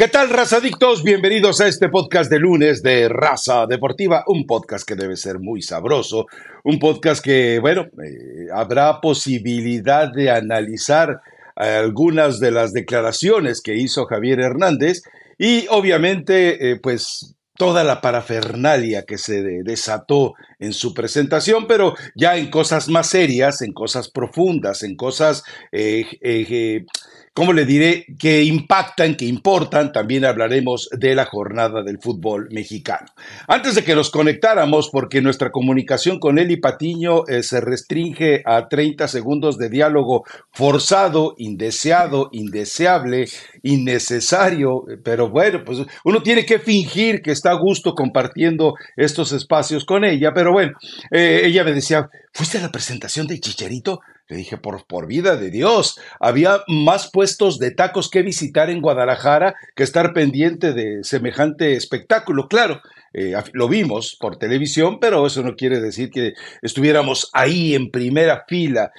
¿Qué tal, razadictos? Bienvenidos a este podcast de lunes de Raza Deportiva, un podcast que debe ser muy sabroso, un podcast que, bueno, eh, habrá posibilidad de analizar algunas de las declaraciones que hizo Javier Hernández y obviamente, eh, pues toda la parafernalia que se desató en su presentación, pero ya en cosas más serias, en cosas profundas, en cosas eh, ¿cómo le diré? Que impactan, que importan. También hablaremos de la jornada del fútbol mexicano. Antes de que nos conectáramos, porque nuestra comunicación con Eli Patiño eh, se restringe a 30 segundos de diálogo forzado, indeseado, indeseable, innecesario, pero bueno, pues uno tiene que fingir que está a gusto compartiendo estos espacios con ella, pero bueno, eh, ella me decía, ¿fuiste a la presentación de Chicharito? Le dije, por, por vida de Dios, había más puestos de tacos que visitar en Guadalajara que estar pendiente de semejante espectáculo. Claro, eh, lo vimos por televisión, pero eso no quiere decir que estuviéramos ahí en primera fila.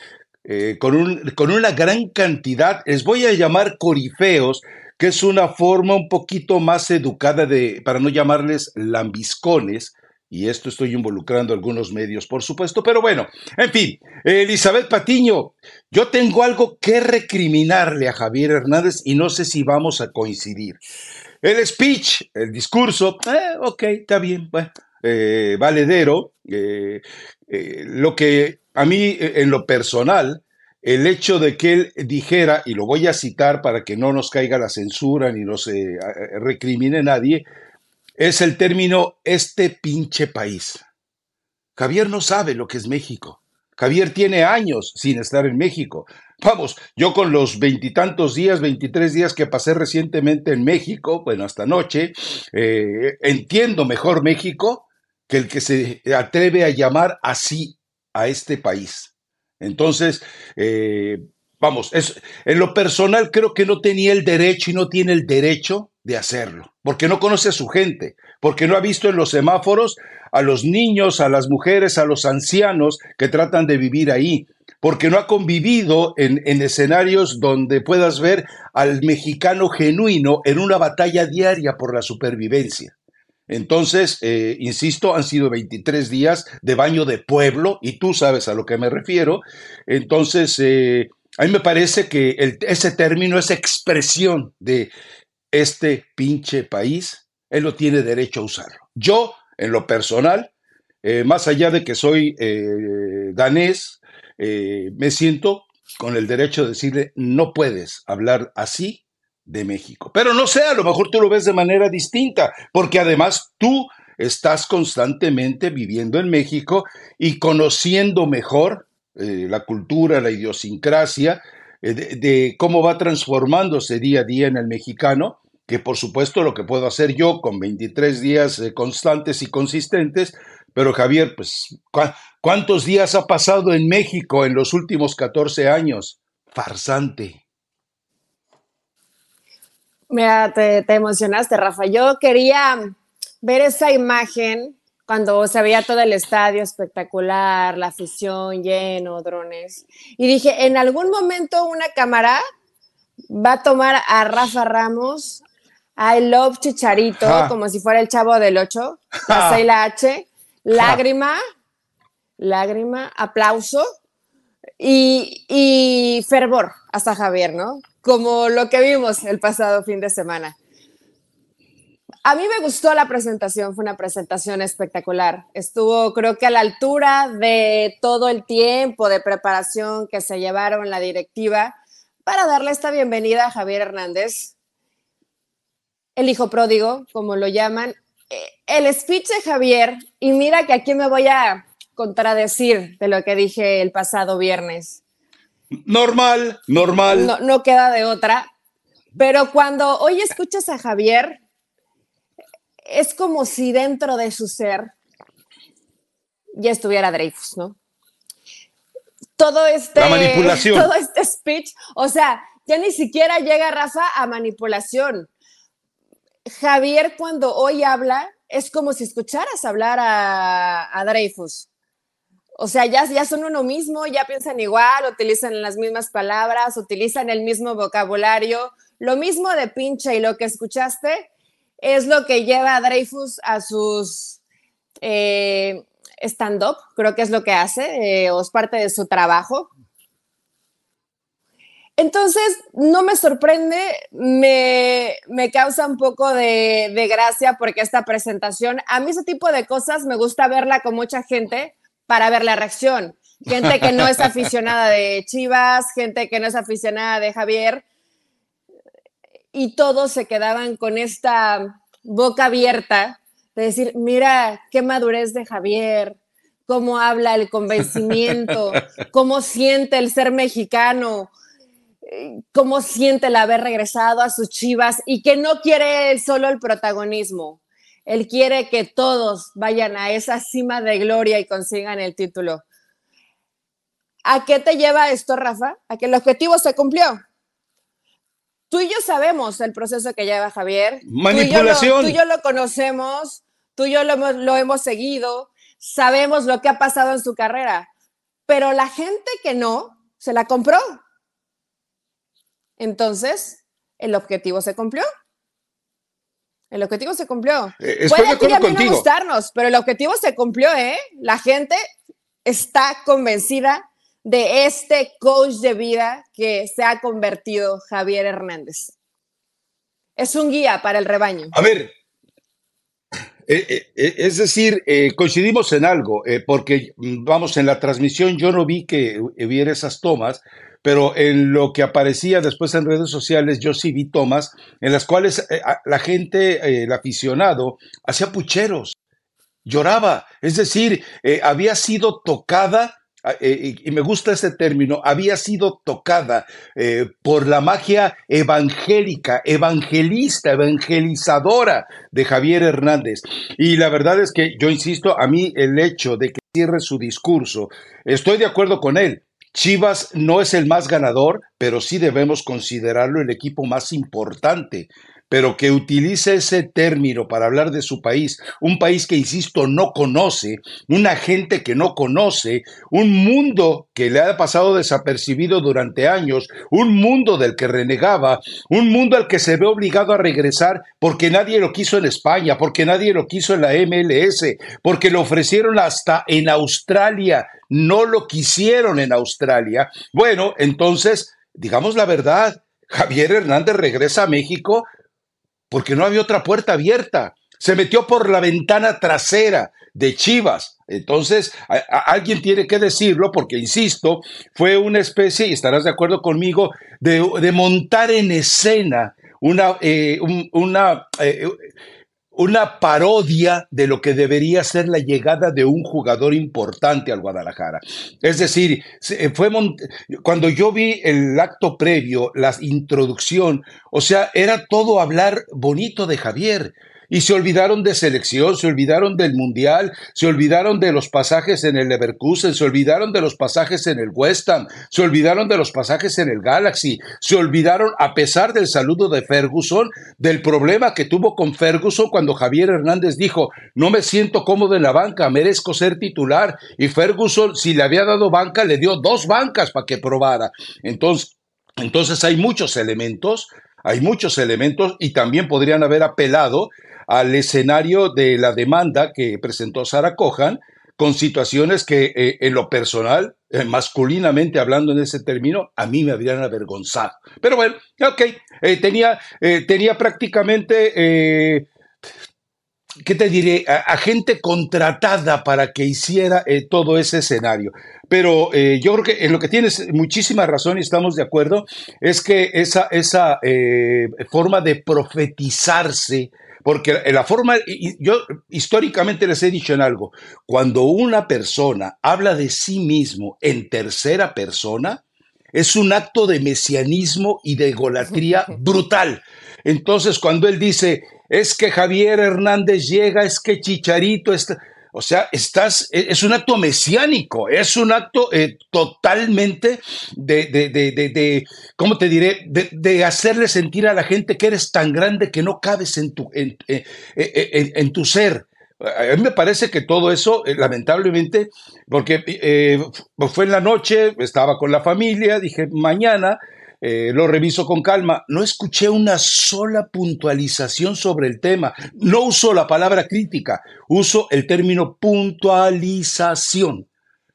Eh, con, un, con una gran cantidad, les voy a llamar corifeos, que es una forma un poquito más educada de, para no llamarles lambiscones, y esto estoy involucrando algunos medios, por supuesto, pero bueno, en fin, Elizabeth Patiño, yo tengo algo que recriminarle a Javier Hernández y no sé si vamos a coincidir. El speech, el discurso, eh, ok, está bien, bueno, eh, valedero, eh, lo que a mí en lo personal, el hecho de que él dijera, y lo voy a citar para que no nos caiga la censura ni nos recrimine nadie, es el término este pinche país. Javier no sabe lo que es México. Javier tiene años sin estar en México. Vamos, yo con los veintitantos días, veintitrés días que pasé recientemente en México, bueno, hasta anoche, eh, entiendo mejor México que el que se atreve a llamar así a este país. Entonces, eh, vamos, es, en lo personal creo que no tenía el derecho y no tiene el derecho de hacerlo, porque no conoce a su gente, porque no ha visto en los semáforos a los niños, a las mujeres, a los ancianos que tratan de vivir ahí, porque no ha convivido en, escenarios donde puedas ver al mexicano genuino en una batalla diaria por la supervivencia. Entonces, eh, insisto, han sido 23 días de baño de pueblo, y tú sabes a lo que me refiero. Entonces, eh, a mí me parece que ese término, esa expresión de este pinche país, él no tiene derecho a usarlo. Yo, en lo personal, eh, más allá de que soy eh, danés, eh, me siento con el derecho de decirle, no puedes hablar así de México. Pero no sé, a lo mejor tú lo ves de manera distinta, porque además tú estás constantemente viviendo en México y conociendo mejor la cultura, la idiosincrasia, de, cómo va transformándose día a día en el mexicano que por supuesto lo que puedo hacer yo con 23 días eh, constantes y consistentes, pero Javier, pues, ¿cuántos días ha pasado en México en los últimos 14 años? Farsante. Mira, te emocionaste, Rafa. Yo quería ver esa imagen cuando se veía todo el estadio espectacular, la afición lleno, drones. Y dije, en algún momento una cámara va a tomar a Rafa Ramos I love Chicharito, como si fuera el chavo del 8, la C la H, lágrima, lágrima, aplauso y, y fervor hasta Javier, ¿no? Como lo que vimos el pasado fin de semana. A mí me gustó la presentación, fue una presentación espectacular. Estuvo, creo que a la altura de todo el tiempo de preparación que se llevaron la directiva para darle esta bienvenida a Javier Hernández, el hijo pródigo, como lo llaman. Eh, el speech de Javier, y mira que aquí me voy a contradecir de lo que dije el pasado viernes. Normal, normal. No, no queda de otra. Pero cuando hoy escuchas a Javier, es como si dentro de su ser ya estuviera Dreyfus, ¿no? Todo este, manipulación. todo este speech, o sea, ya ni siquiera llega Rafa a manipulación. Javier cuando hoy habla es como si escucharas hablar a, Dreyfus. O sea, ya, ya son uno mismo, ya piensan igual, utilizan las mismas palabras, utilizan el mismo vocabulario, lo mismo de pinche y lo que escuchaste es lo que lleva a Dreyfus a sus eh, stand-up, creo que es lo que hace, eh, o es parte de su trabajo. Entonces, no me sorprende, me, causa un poco de, de, gracia porque esta presentación, a mí ese tipo de cosas me gusta verla con mucha gente para ver la reacción. Gente que no es aficionada de Chivas, gente que no es aficionada de Javier, y todos se quedaban con esta boca abierta de decir, mira qué madurez de Javier, cómo habla el convencimiento, cómo siente el ser mexicano, cómo siente el haber regresado a sus chivas y que no quiere solo el protagonismo, él quiere que todos vayan a esa cima de gloria y consigan el título. ¿A qué te lleva esto, Rafa? A que el objetivo se cumplió. Tú y yo sabemos el proceso que lleva Javier. Manipulación. Tú y yo lo, conocemos, tú y yo lo lo hemos seguido, sabemos lo que ha pasado en su carrera, pero la gente que no, se la compró. Entonces, el objetivo se cumplió. El objetivo se cumplió. Eh, Puede a no gustarnos, pero el objetivo se cumplió, ¿eh? La gente está convencida de este coach de vida que se ha convertido Javier Hernández. Es un guía para el rebaño. A ver, eh, eh, es decir, coincidimos en algo, porque mm, vamos, en la transmisión yo no vi que hubiera esas tomas, pero en lo que aparecía después en redes sociales, yo sí vi tomas en las cuales eh, la gente, eh, el aficionado, hacía pucheros, lloraba, es decir, eh, había sido tocada y me gusta ese término, había sido tocada por la magia evangélica, evangelista, evangelizadora de Javier Hernández. Y la verdad es que yo insisto, a mí el hecho de que cierre su discurso, estoy de acuerdo con él, Chivas no es el más ganador, pero sí debemos considerarlo el equipo más importante pero que utilice ese término para hablar de su país, un país que, insisto, no conoce, una gente que no conoce, un mundo que le ha pasado desapercibido durante años, un mundo del que renegaba, un mundo al que se ve obligado a regresar porque nadie lo quiso en España, porque nadie lo quiso en la MLS, porque lo ofrecieron hasta en Australia, no lo quisieron en Australia. Bueno, entonces, digamos la verdad, Javier Hernández regresa a México porque no había otra puerta abierta. Se metió por la ventana trasera de Chivas. Entonces, alguien tiene que decirlo porque, insisto, fue una especie, y estarás de acuerdo conmigo, de, montar en escena una, eh, una eh, una parodia de lo que debería ser la llegada de un jugador importante al Guadalajara. Es decir, fue cuando yo vi el acto previo, la introducción, o sea, era todo hablar bonito de Javier y se olvidaron de selección, se olvidaron del Mundial, se olvidaron de los pasajes en el Leverkusen, se olvidaron de los pasajes en el West Ham, se olvidaron de los pasajes en el Galaxy, se olvidaron, a pesar del saludo de Ferguson, del problema que tuvo con Ferguson cuando Javier Hernández dijo, no me siento cómodo en la banca, merezco ser titular, y Ferguson, si le había dado banca, le dio dos bancas para que probara. Entonces, entonces hay muchos elementos, hay muchos elementos y también podrían haber apelado al escenario de la demanda que presentó Sara Cohan con situaciones que eh, en lo personal, eh, masculinamente hablando en ese término, a mí me habrían avergonzado. Pero bueno, ok, eh, tenía, tenía prácticamente... ¿qué te diré? A, gente contratada para que hiciera todo ese escenario. Pero yo creo que en lo que tienes muchísima razón y estamos de acuerdo, es que esa, esa forma de profetizarse porque la forma, yo históricamente les he dicho en algo, cuando una persona habla de sí mismo en tercera persona, es un acto de mesianismo y de egolatría brutal. Entonces, cuando él dice, es que Javier Hernández llega, es que Chicharito está... O sea, estás, e, es un acto mesiánico, es un acto eh, totalmente de, de, de, de, ¿cómo te diré? De, hacerle sentir a la gente que eres tan grande que no cabes en tu, en, eh, eh, en, tu ser. A mí me parece que todo eso, lamentablemente, porque fue en la noche, estaba con la familia, dije, mañana eh, lo reviso con calma. No escuché una sola puntualización sobre el tema. No uso la palabra crítica, uso el término puntualización.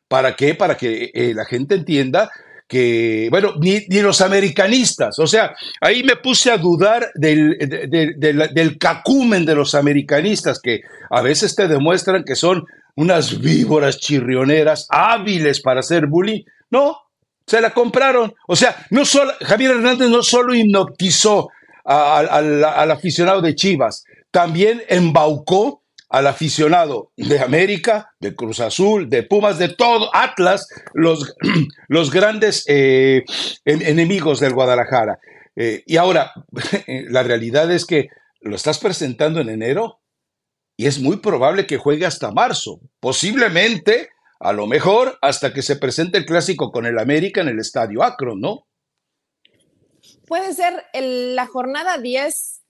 ¿Para qué? Para que eh, la gente entienda que, bueno, ni, los americanistas, o sea, ahí me puse a dudar del, del cacumen de los americanistas, que a veces te demuestran que son unas víboras chirrioneras hábiles para hacer bullying. No, se la compraron. O sea, no solo, Javier Hernández no solo hipnotizó al aficionado de Chivas, también embaucó al aficionado de América, de Cruz Azul, de Pumas, de todo, Atlas, los, los grandes eh, enemigos del Guadalajara. Eh, y ahora, la realidad es que lo estás presentando en enero y es muy probable que juegue hasta marzo, posiblemente, a lo mejor, hasta que se presente el clásico con el América en el Estadio Akron, ¿no? Puede ser la jornada 10,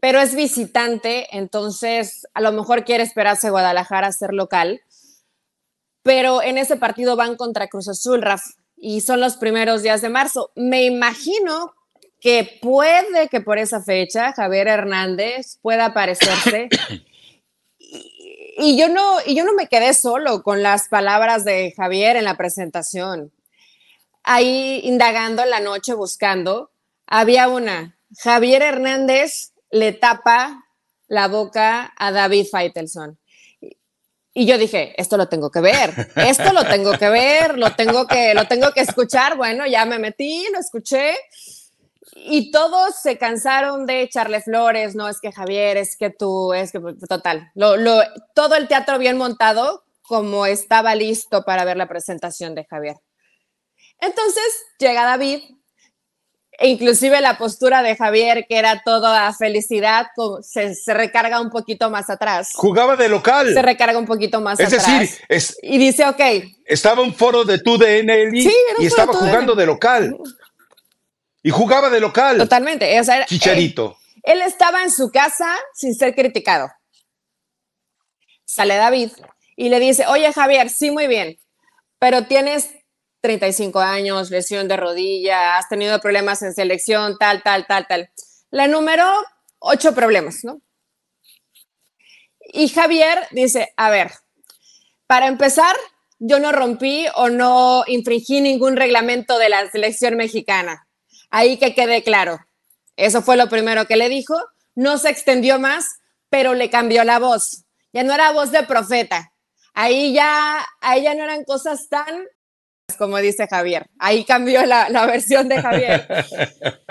pero es visitante, entonces a lo mejor quiere esperarse Guadalajara a ser local. Pero en ese partido van contra Cruz Azul, Raf, y son los primeros días de marzo. Me imagino que puede que por esa fecha Javier Hernández pueda aparecerse y yo no, y yo no me quedé solo con las palabras de Javier en la presentación. Ahí indagando en la noche, buscando, había una. Javier Hernández le tapa la boca a David Feitelson. Y yo dije, esto lo tengo que ver, esto lo tengo que ver, lo tengo que, lo tengo que escuchar. Bueno, ya me metí, lo escuché y todos se cansaron de echarle flores, no es que Javier, es que tú, es que total, lo, todo el teatro bien montado como estaba listo para ver la presentación de Javier. Entonces llega David, e inclusive la postura de Javier, que era toda felicidad, se, se, recarga un poquito más atrás. Jugaba de local. Se recarga un poquito más atrás. Es decir, es, y dice, ok. Estaba un foro de tu DNL y estaba jugando de local. Y jugaba de local. Totalmente. O sea, Chicharito. Él, estaba en su casa sin ser criticado. Sale David y le dice, oye Javier, sí, muy bien, pero tienes 35 años, lesión de rodilla, has tenido problemas en selección, tal, tal, tal, tal. La número, ocho problemas, ¿no? Y Javier dice, a ver, para empezar, yo no rompí o no infringí ningún reglamento de la selección mexicana. Ahí que quede claro. Eso fue lo primero que le dijo. No se extendió más, pero le cambió la voz. Ya no era voz de profeta. Ahí ya, ahí ya no eran cosas tan, como dice Javier. Ahí cambió la, versión de Javier.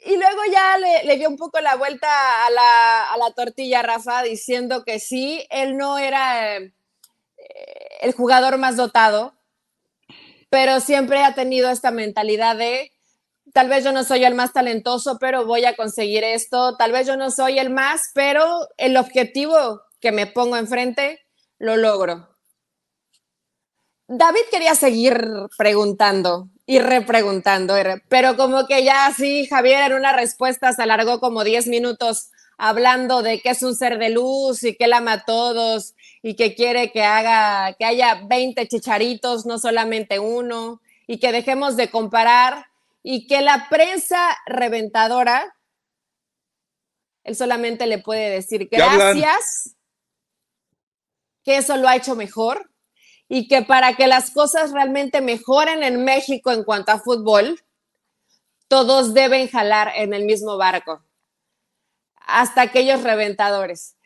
Y luego ya le, dio un poco la vuelta a la, a la, tortilla, Rafa, diciendo que sí, él no era eh, el jugador más dotado, pero siempre ha tenido esta mentalidad de tal vez yo no soy el más talentoso, pero voy a conseguir esto, tal vez yo no soy el más, pero el objetivo que me pongo enfrente lo logro. David quería seguir preguntando y repreguntando, pero como que ya así Javier en una respuesta se alargó como 10 minutos hablando de que es un ser de luz y que él ama a todos y que quiere que haga que haya 20 chicharitos, no solamente uno, y que dejemos de comparar y que la prensa reventadora, él solamente le puede decir gracias, que eso lo ha hecho mejor y que para que las cosas realmente mejoren en México en cuanto a fútbol, todos deben jalar en el mismo barco, hasta aquellos reventadores.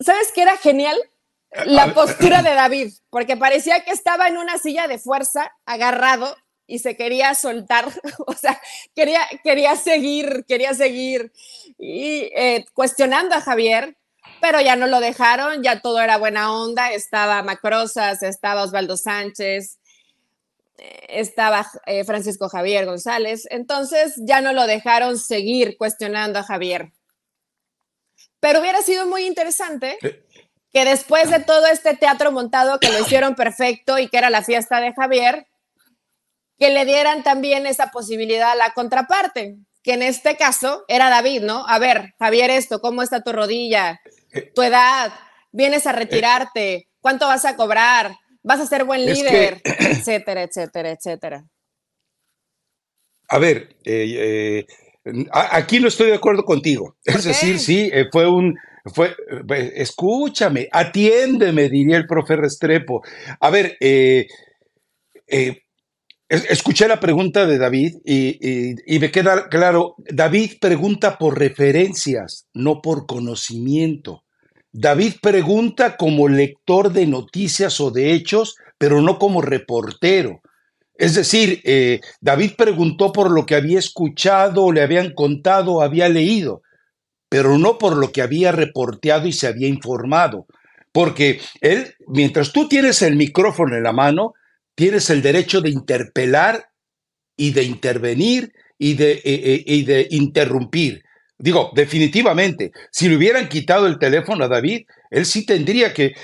¿Sabes qué era genial? La postura de David, porque parecía que estaba en una silla de fuerza, agarrado, y se quería soltar, o sea, quería, quería seguir, quería seguir y eh, cuestionando a Javier, pero ya no lo dejaron, ya todo era buena onda, estaba Macrosas, estaba Osvaldo Sánchez, eh, estaba eh, Francisco Javier González, entonces ya no lo dejaron seguir cuestionando a Javier. Pero hubiera sido muy interesante que después de todo este teatro montado que lo hicieron perfecto y que era la fiesta de Javier, que le dieran también esa posibilidad a la contraparte, que en este caso era David, ¿no? A ver, Javier, esto, ¿cómo está tu rodilla? Tu edad, vienes a retirarte, ¿cuánto vas a cobrar? ¿Vas a ser buen líder? etcétera, etcétera, etcétera. a ver, eh, eh, aquí no estoy de acuerdo contigo. Es decir, sí, eh, fue un, fue, escúchame, atiéndeme, diría el profe Restrepo. A ver, escuché la pregunta de David y, me queda claro, David pregunta por referencias, no por conocimiento. David pregunta como lector de noticias o de hechos, pero no como reportero. Es decir, eh, David preguntó por lo que había escuchado, le habían contado, había leído, pero no por lo que había reporteado y se había informado. Porque él, mientras tú tienes el micrófono en la mano, tienes el derecho de interpelar y de intervenir y de, eh, eh, y de interrumpir. Digo, definitivamente, si le hubieran quitado el teléfono a David, él sí tendría que,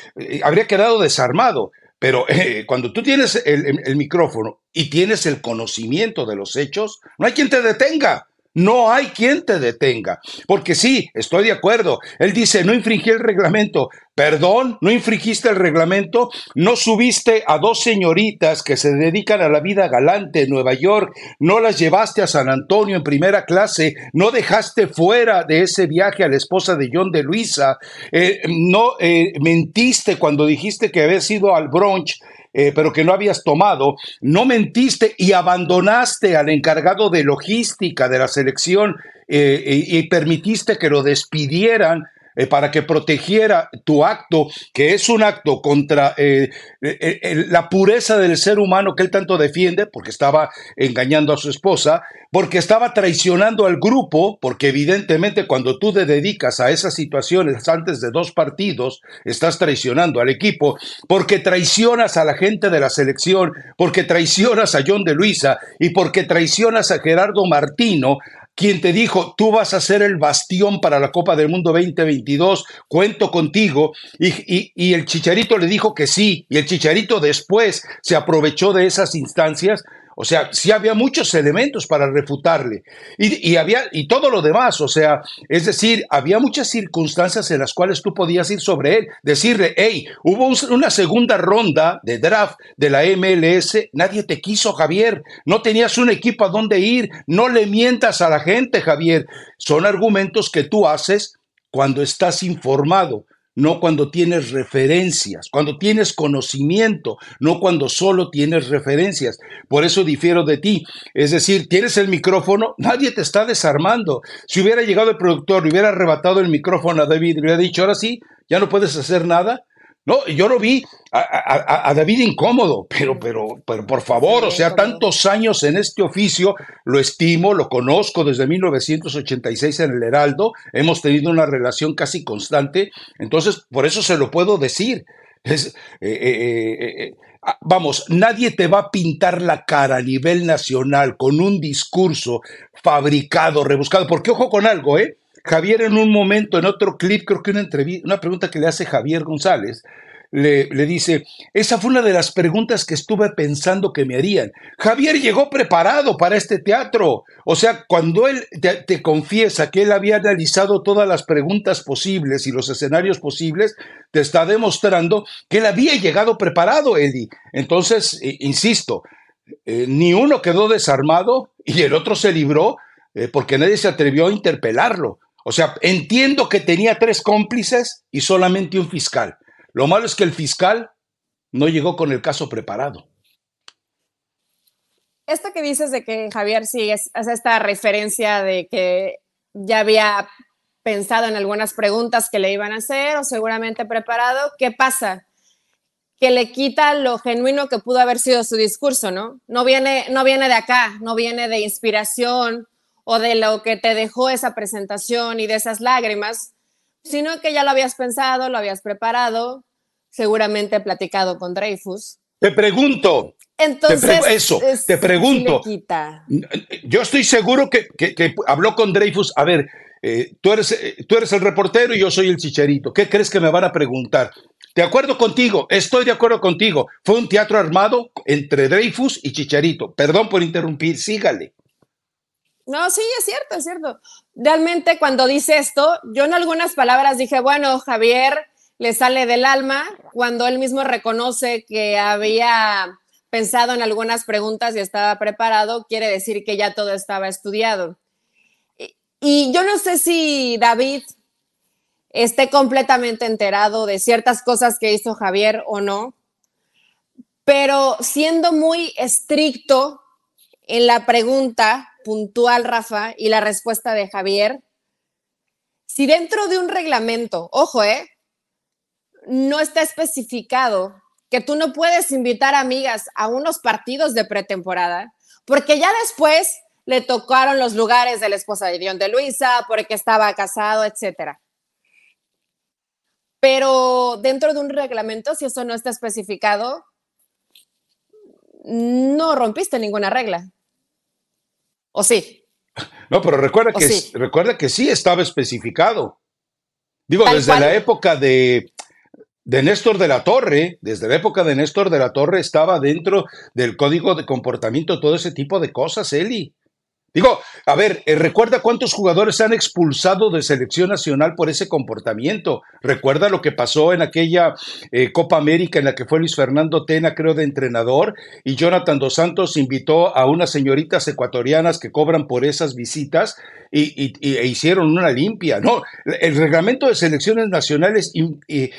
habría quedado desarmado. Pero eh, cuando tú tienes el, micrófono y tienes el conocimiento de los hechos, no hay quien te detenga. No hay quien te detenga. Porque sí, estoy de acuerdo. Él dice, no infringí el reglamento. Perdón, no infringiste el reglamento. No subiste a dos señoritas que se dedican a la vida galante en Nueva York. No las llevaste a San Antonio en primera clase. No dejaste fuera de ese viaje a la esposa de John de Luisa. Eh, no eh, mentiste cuando dijiste que habías ido al brunch eh, pero que no habías tomado, no mentiste y abandonaste al encargado de logística de la selección eh, y permitiste que lo despidieran eh, para que protegiera tu acto, que es un acto contra eh, eh, la pureza del ser humano que él tanto defiende, porque estaba engañando a su esposa, porque estaba traicionando al grupo, porque evidentemente cuando tú te dedicas a esas situaciones antes de dos partidos, estás traicionando al equipo, porque traicionas a la gente de la selección, porque traicionas a John de Luisa y porque traicionas a Gerardo Martino, quien te dijo, tú vas a ser el bastión para la Copa del Mundo 2022, cuento contigo, y, y, el Chicharito le dijo que sí, y el Chicharito después se aprovechó de esas instancias o sea, sí había muchos elementos para refutarle. Y, había, y todo lo demás, o sea, es decir, había muchas circunstancias en las cuales tú podías ir sobre él, decirle, hey, hubo una segunda ronda de draft de la MLS, nadie te quiso, Javier, no tenías un equipo a dónde ir, no le mientas a la gente, Javier. Son argumentos que tú haces cuando estás informado no cuando tienes referencias, cuando tienes conocimiento, no cuando solo tienes referencias. Por eso difiero de ti. Es decir, tienes el micrófono, nadie te está desarmando. Si hubiera llegado el productor, le hubiera arrebatado el micrófono a David, le hubiera dicho, ahora sí, ya no puedes hacer nada, no, yo lo vi a, David incómodo, pero, pero, pero por favor, o sea, tantos años en este oficio, lo estimo, lo conozco desde 1986 en el Heraldo, hemos tenido una relación casi constante, entonces por eso se lo puedo decir. Es, eh, eh, eh, ah, vamos, nadie te va a pintar la cara a nivel nacional con un discurso fabricado, rebuscado, porque ojo con algo, ¿eh? Javier en un momento, en otro clip, creo que una entrevista, una pregunta que le hace Javier González, le, le, dice, esa fue una de las preguntas que estuve pensando que me harían. Javier llegó preparado para este teatro. O sea, cuando él te, confiesa que él había analizado todas las preguntas posibles y los escenarios posibles, te está demostrando que él había llegado preparado, Eddie. Entonces, insisto, eh, ni uno quedó desarmado y el otro se libró eh, porque nadie se atrevió a interpelarlo. O sea, entiendo que tenía tres cómplices y solamente un fiscal. Lo malo es que el fiscal no llegó con el caso preparado. Esto que dices de que Javier sí es, esta referencia de que ya había pensado en algunas preguntas que le iban a hacer o seguramente preparado, ¿qué pasa? Que le quita lo genuino que pudo haber sido su discurso, ¿no? No viene, no viene de acá, no viene de inspiración, o de lo que te dejó esa presentación y de esas lágrimas, sino que ya lo habías pensado, lo habías preparado, seguramente platicado con Dreyfus. Te pregunto. Entonces, eso, te pregunto. Yo estoy seguro que, habló con Dreyfus. A ver, eh, tú, eres, eh, tú eres el reportero y yo soy el chicharito. ¿Qué crees que me van a preguntar? De acuerdo contigo, estoy de acuerdo contigo. Fue un teatro armado entre Dreyfus y Chicharito. Perdón por interrumpir, sígale. No, sí, es cierto, es cierto. Realmente cuando dice esto, yo en algunas palabras dije, bueno, Javier le sale del alma cuando él mismo reconoce que había pensado en algunas preguntas y estaba preparado, quiere decir que ya todo estaba estudiado. Y yo no sé si David esté completamente enterado de ciertas cosas que hizo Javier o no, pero siendo muy estricto en la pregunta puntual, Rafa, y la respuesta de Javier, si dentro de un reglamento, ojo, ¿eh? No está especificado que tú no puedes invitar amigas a unos partidos de pretemporada, porque ya después le tocaron los lugares de la esposa de Dion de Luisa, porque estaba casado, etcétera. Pero dentro de un reglamento, si eso no está especificado, no rompiste ninguna regla. ¿O sí? No, pero recuerda, que, sí? recuerda que sí estaba especificado. Digo, desde la época de, de Néstor de la Torre, desde la época de Néstor de la Torre estaba dentro del código de comportamiento todo ese tipo de cosas, Eli. Digo, a ver, eh, recuerda cuántos jugadores se han expulsado de selección nacional por ese comportamiento. Recuerda lo que pasó en aquella eh, Copa América en la que fue Luis Fernando Tena, creo, de entrenador, y Jonathan Dos Santos invitó a unas señoritas ecuatorianas que cobran por esas visitas y, e hicieron una limpia. No, el reglamento de selecciones nacionales eh,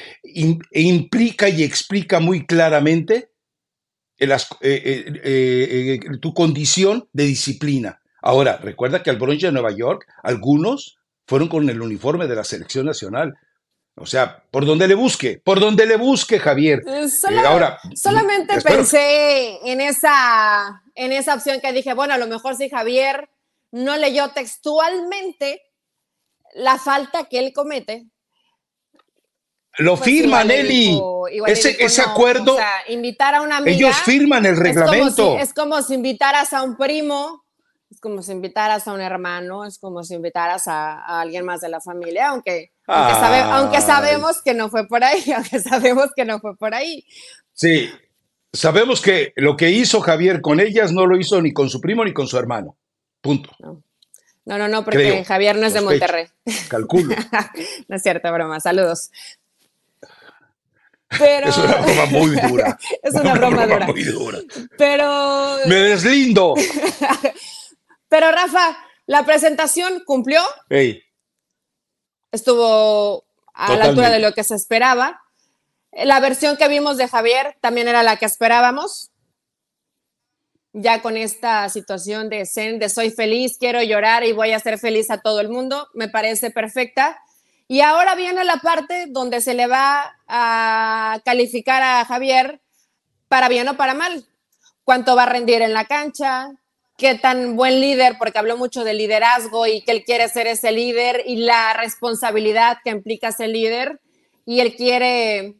implica y explica muy claramente tu condición de disciplina. Ahora, recuerda que al Bronx de Nueva York, algunos fueron con el uniforme de la selección nacional. O sea, por donde le busque, por donde le busque, Javier. Eh, eh, ahora, solamente pensé en esa, en esa opción que dije, bueno, a lo mejor si Javier no leyó textualmente la falta que él comete. Lo pues firman, Eli. Ese, ese acuerdo. O sea, invitar a una amiga. Ellos firman el reglamento. es como si invitaras a un primo es como si invitaras a un hermano, es como si invitaras a, alguien más de la familia, aunque, aunque, sabemos que no fue por ahí, aunque sabemos que no fue por ahí. Sí, sabemos que lo que hizo Javier con ellas no lo hizo ni con su primo ni con su hermano. Punto. No, no, no, porque Javier no es de Monterrey. Calculo. no es cierto, broma. Saludos. Pero... Es una broma muy dura. es una, broma, dura. Muy dura. Pero. Me deslindo. Pero Rafa, la presentación cumplió. Estuvo a la altura de lo que se esperaba. La versión que vimos de Javier también era la que esperábamos. Ya con esta situación de Zen, de soy feliz, quiero llorar y voy a ser feliz a todo el mundo, me parece perfecta. Y ahora viene la parte donde se le va a calificar a Javier para bien o para mal. Cuánto va a rendir en la cancha, qué tan buen líder, porque habló mucho de liderazgo y que él quiere ser ese líder y la responsabilidad que implica ser líder. Y él quiere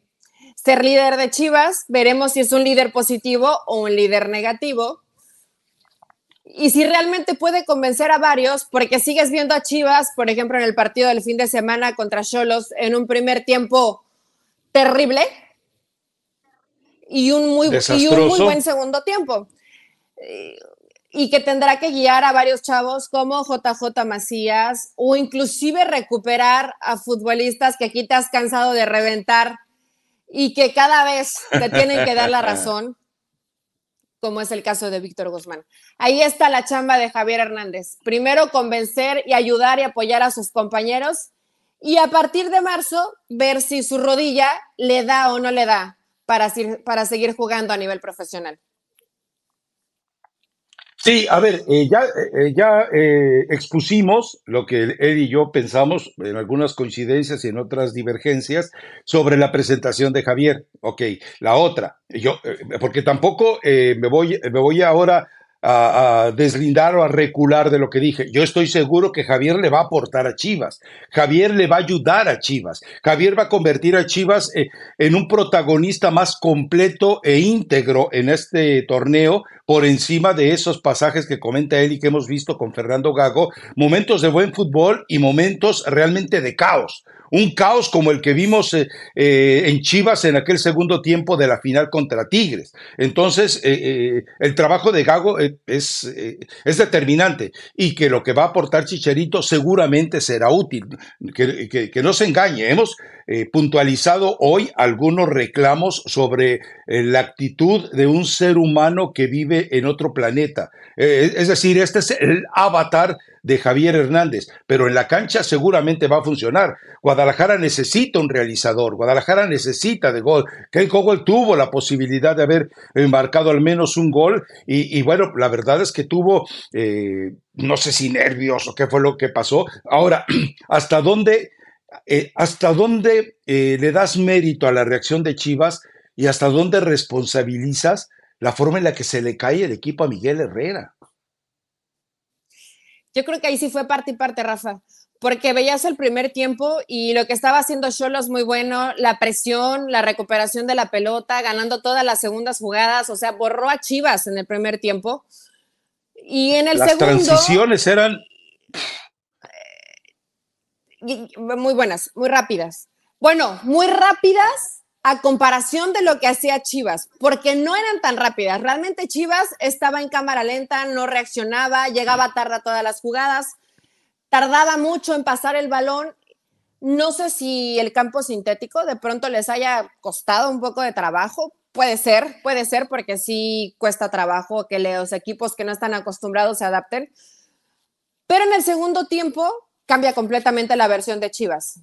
ser líder de Chivas. Veremos si es un líder positivo o un líder negativo. Y si realmente puede convencer a varios, porque sigues viendo a Chivas, por ejemplo, en el partido del fin de semana contra Cholos, en un primer tiempo terrible y un muy, y un muy buen segundo tiempo y que tendrá que guiar a varios chavos como JJ Macías o inclusive recuperar a futbolistas que aquí te has cansado de reventar y que cada vez te tienen que dar la razón, como es el caso de Víctor Guzmán. Ahí está la chamba de Javier Hernández. Primero convencer y ayudar y apoyar a sus compañeros y a partir de marzo ver si su rodilla le da o no le da para, para seguir jugando a nivel profesional. Sí, a ver, eh, ya, eh, ya eh, expusimos lo que él y yo pensamos en algunas coincidencias y en otras divergencias sobre la presentación de Javier. Ok, la otra, yo, porque tampoco me, voy, me voy ahora a, deslindar o a recular de lo que dije. Yo estoy seguro que Javier le va a aportar a Chivas. Javier le va a ayudar a Chivas. Javier va a convertir a Chivas eh, en un protagonista más completo e íntegro en este torneo por encima de esos pasajes que comenta él y que hemos visto con Fernando Gago, momentos de buen fútbol y momentos realmente de caos un caos como el que vimos eh, eh, en Chivas en aquel segundo tiempo de la final contra Tigres. Entonces, eh, el trabajo de Gago es, es, determinante y que lo que va a aportar Chicharito seguramente será útil. Que, que, no se engañe. Hemos, eh, puntualizado hoy algunos reclamos sobre eh, la actitud de un ser humano que vive en otro planeta. Eh, es decir, este es el avatar de Javier Hernández, pero en la cancha seguramente va a funcionar. Guadalajara necesita un realizador, Guadalajara necesita de gol. Ken Cowell tuvo la posibilidad de haber marcado al menos un gol y, bueno, la verdad es que tuvo, no sé si nervios o qué fue lo que pasó. Ahora, ¿hasta dónde, eh, hasta dónde eh, le das mérito a la reacción de Chivas y hasta dónde responsabilizas la forma en la que se le cae el equipo a Miguel Herrera? Yo creo que ahí sí fue parte y parte, Rafa, porque veías el primer tiempo y lo que estaba haciendo Cholos muy bueno, la presión, la recuperación de la pelota, ganando todas las segundas jugadas, o sea, borró a Chivas en el primer tiempo. Y en el las segundo. Las transiciones eran. Muy buenas, muy rápidas. Bueno, muy rápidas a comparación de lo que hacía Chivas, porque no eran tan rápidas. Realmente Chivas estaba en cámara lenta, no reaccionaba, llegaba tarde a todas las jugadas, tardaba mucho en pasar el balón. No sé si el campo sintético de pronto les haya costado un poco de trabajo. Puede ser, puede ser, porque sí cuesta trabajo que los equipos que no están acostumbrados se adapten. Pero en el segundo tiempo cambia completamente la versión de Chivas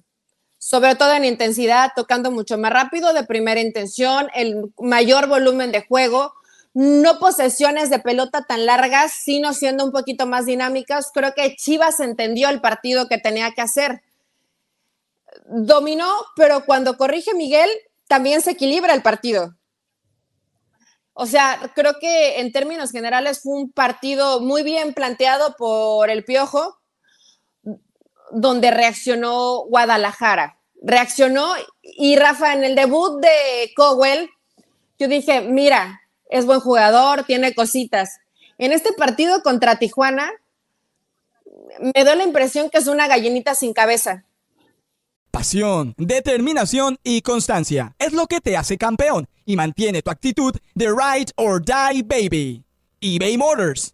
sobre todo en intensidad, tocando mucho más rápido, de primera intención, el mayor volumen de juego, no posesiones de pelota tan largas, sino siendo un poquito más dinámicas. Creo que Chivas entendió el partido que tenía que hacer. Dominó, pero cuando corrige Miguel, también se equilibra el partido. O sea, creo que en términos generales fue un partido muy bien planteado por el Piojo, donde reaccionó Guadalajara. Reaccionó y Rafa, en el debut de Cowell, yo dije, mira, es buen jugador, tiene cositas. En este partido contra Tijuana, me da la impresión que es una gallinita sin cabeza. Pasión, determinación y constancia es lo que te hace campeón y mantiene tu actitud de ride or die baby. eBay Motors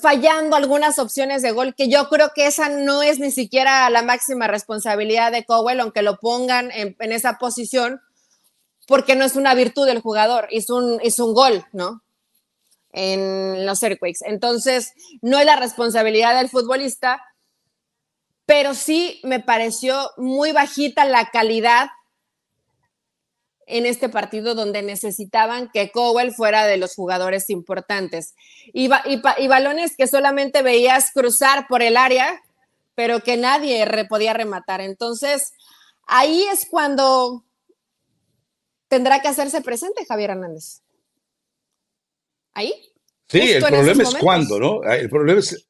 fallando algunas opciones de gol, que yo creo que esa no es ni siquiera la máxima responsabilidad de Cowell, aunque lo pongan en, esa posición, porque no es una virtud del jugador, hizo un, un gol, ¿no? En los Airquakes. Entonces, no es la responsabilidad del futbolista, pero sí me pareció muy bajita la calidad en este partido donde necesitaban que Cowell fuera de los jugadores importantes. Y, y, balones que solamente veías cruzar por el área, pero que nadie podía rematar. Entonces, ahí es cuando tendrá que hacerse presente Javier Hernández. ¿Ahí? Sí, el problema es cuándo, ¿no? El problema es,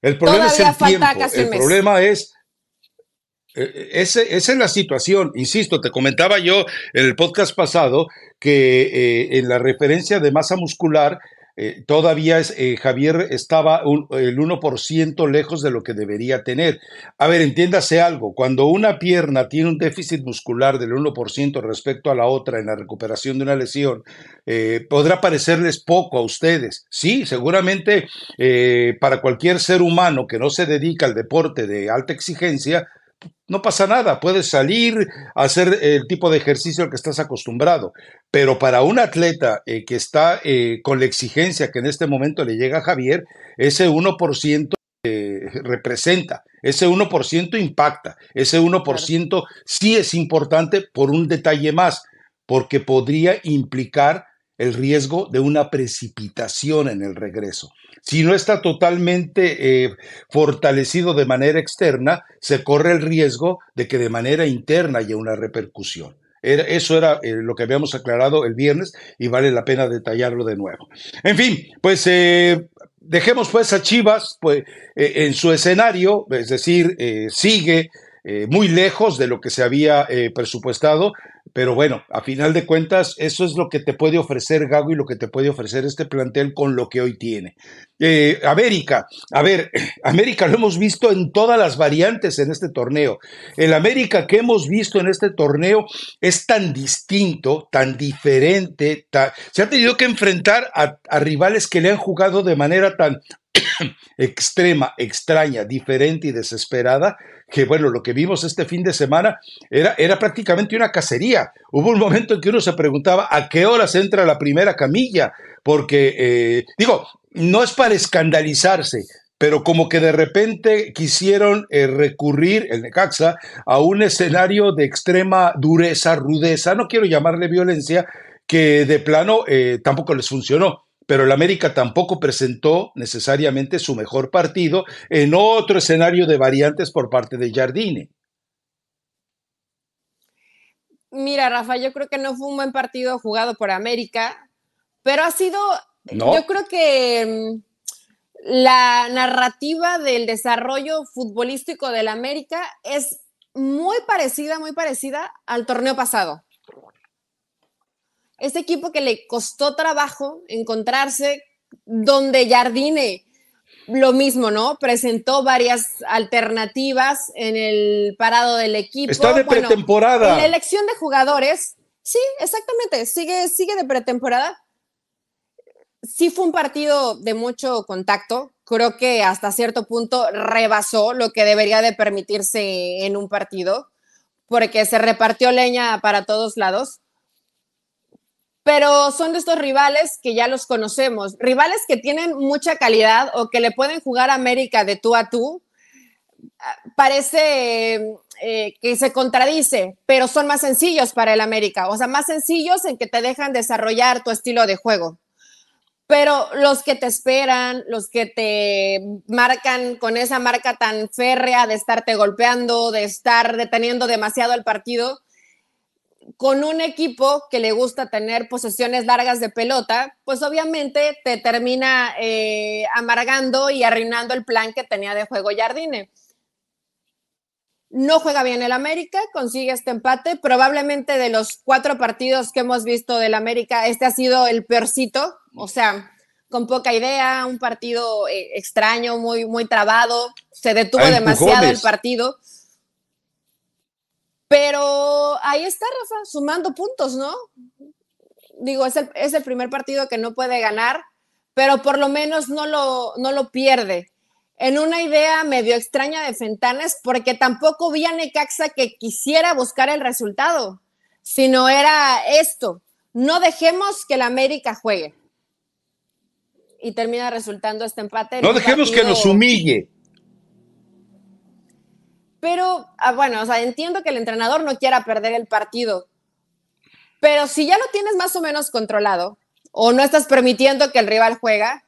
el problema es el tiempo. el problema es ese, esa es la situación, insisto, te comentaba yo en el podcast pasado que eh, en la referencia de masa muscular eh, todavía es, Javier estaba el 1% lejos de lo que debería tener. A ver, entiéndase algo, cuando una pierna tiene un déficit muscular del 1% respecto a la otra en la recuperación de una lesión, podrá parecerles poco a ustedes. Sí, seguramente para cualquier ser humano que no se dedica al deporte de alta exigencia, no pasa nada, puedes salir a hacer el tipo de ejercicio al que estás acostumbrado, pero para un atleta eh, que está eh, con la exigencia que en este momento le llega a Javier, ese 1% eh, representa, ese 1% impacta, ese 1% sí es importante por un detalle más, porque podría implicar el riesgo de una precipitación en el regreso. Si no está totalmente eh, fortalecido de manera externa, se corre el riesgo de que de manera interna haya una repercusión. eso era eh, lo que habíamos aclarado el viernes y vale la pena detallarlo de nuevo. En fin, pues eh, dejemos pues a Chivas pues, en su escenario, es decir, sigue muy lejos de lo que se había presupuestado, pero bueno, a final de cuentas, eso es lo que te puede ofrecer Gago y lo que te puede ofrecer este plantel con lo que hoy tiene. Eh, América, a ver, América lo hemos visto en todas las variantes en este torneo. El América que hemos visto en este torneo es tan distinto, tan diferente, se ha tenido que enfrentar a rivales que le han jugado de manera tan extrema, extraña, diferente y desesperada, que bueno, lo que vimos este fin de semana era, era prácticamente una cacería. Hubo un momento en que uno se preguntaba a qué horas entra la primera camilla, porque, eh, digo, no es para escandalizarse, pero como que de repente quisieron eh, recurrir, el Necaxa, a un escenario de extrema dureza, rudeza, no quiero llamarle violencia, que de plano eh, tampoco les funcionó pero el América tampoco presentó necesariamente su mejor partido en otro escenario de variantes por parte de Jardine. Mira, Rafa, yo creo que no fue un buen partido jugado por América, pero ha sido, yo creo que mm, la narrativa del desarrollo futbolístico del América es muy parecida, muy parecida al torneo pasado este equipo que le costó trabajo encontrarse donde Jardine lo mismo, ¿no? Presentó varias alternativas en el parado del equipo. Está de pretemporada. En la elección de jugadores, sí, exactamente, sigue, sigue de pretemporada. Sí fue un partido de mucho contacto, creo que hasta cierto punto rebasó lo que debería de permitirse en un partido, porque se repartió leña para todos lados pero son de estos rivales que ya los conocemos, rivales que tienen mucha calidad o que le pueden jugar a América de tú a tú. Parece eh, que se contradice, pero son más sencillos para el América, o sea, más sencillos en que te dejan desarrollar tu estilo de juego. Pero los que te esperan, los que te marcan con esa marca tan férrea de estarte golpeando, de estar deteniendo demasiado el partido, con un equipo que le gusta tener posesiones largas de pelota, pues obviamente te termina eh, amargando y arruinando el plan que tenía de juego Jardine. No juega bien el América, consigue este empate. Probablemente de los cuatro partidos que hemos visto del América, este ha sido el peorcito, o sea, con poca idea, un partido eh, extraño, muy, muy trabado, se detuvo demasiado el partido. Pero ahí está, Rafa, sumando puntos, ¿no? Digo, es el, primer partido que no puede ganar, pero por lo menos no lo, no lo pierde. En una idea medio extraña de Fentanes, porque tampoco vi a Necaxa que quisiera buscar el resultado, sino era esto, no dejemos que la América juegue. Y termina resultando este empate. No dejemos que nos humille. Pero, ah, bueno, o sea, entiendo que el entrenador no quiera perder el partido, pero si ya lo tienes más o menos controlado o no estás permitiendo que el rival juega,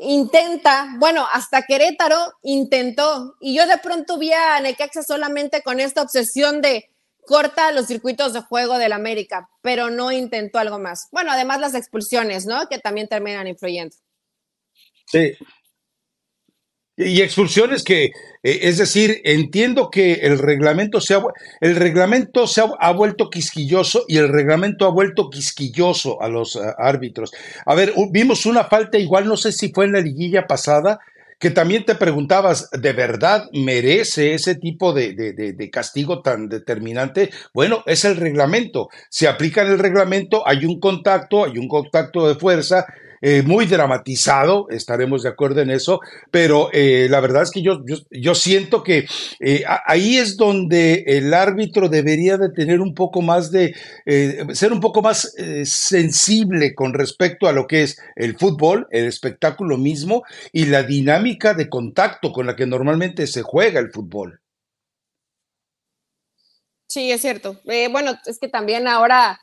intenta, bueno, hasta Querétaro intentó, y yo de pronto vi a Necaxa solamente con esta obsesión de corta los circuitos de juego del América, pero no intentó algo más. Bueno, además las expulsiones, ¿no? Que también terminan influyendo. Sí, y expulsiones que, eh, es decir, entiendo que el reglamento se ha, el reglamento se ha, vuelto quisquilloso y el reglamento ha vuelto quisquilloso a los eh, árbitros. A ver, vimos una falta igual, no sé si fue en la liguilla pasada, que también te preguntabas, ¿de verdad merece ese tipo de, de, castigo tan determinante? Bueno, es el reglamento. Se aplica en el reglamento, hay un contacto, hay un contacto de fuerza, eh, muy dramatizado, estaremos de acuerdo en eso, pero eh, la verdad es que yo, yo, siento que eh, ahí es donde el árbitro debería de tener un poco más de, ser un poco más sensible con respecto a lo que es el fútbol, el espectáculo mismo y la dinámica de contacto con la que normalmente se juega el fútbol. Sí, es cierto. bueno, es que también ahora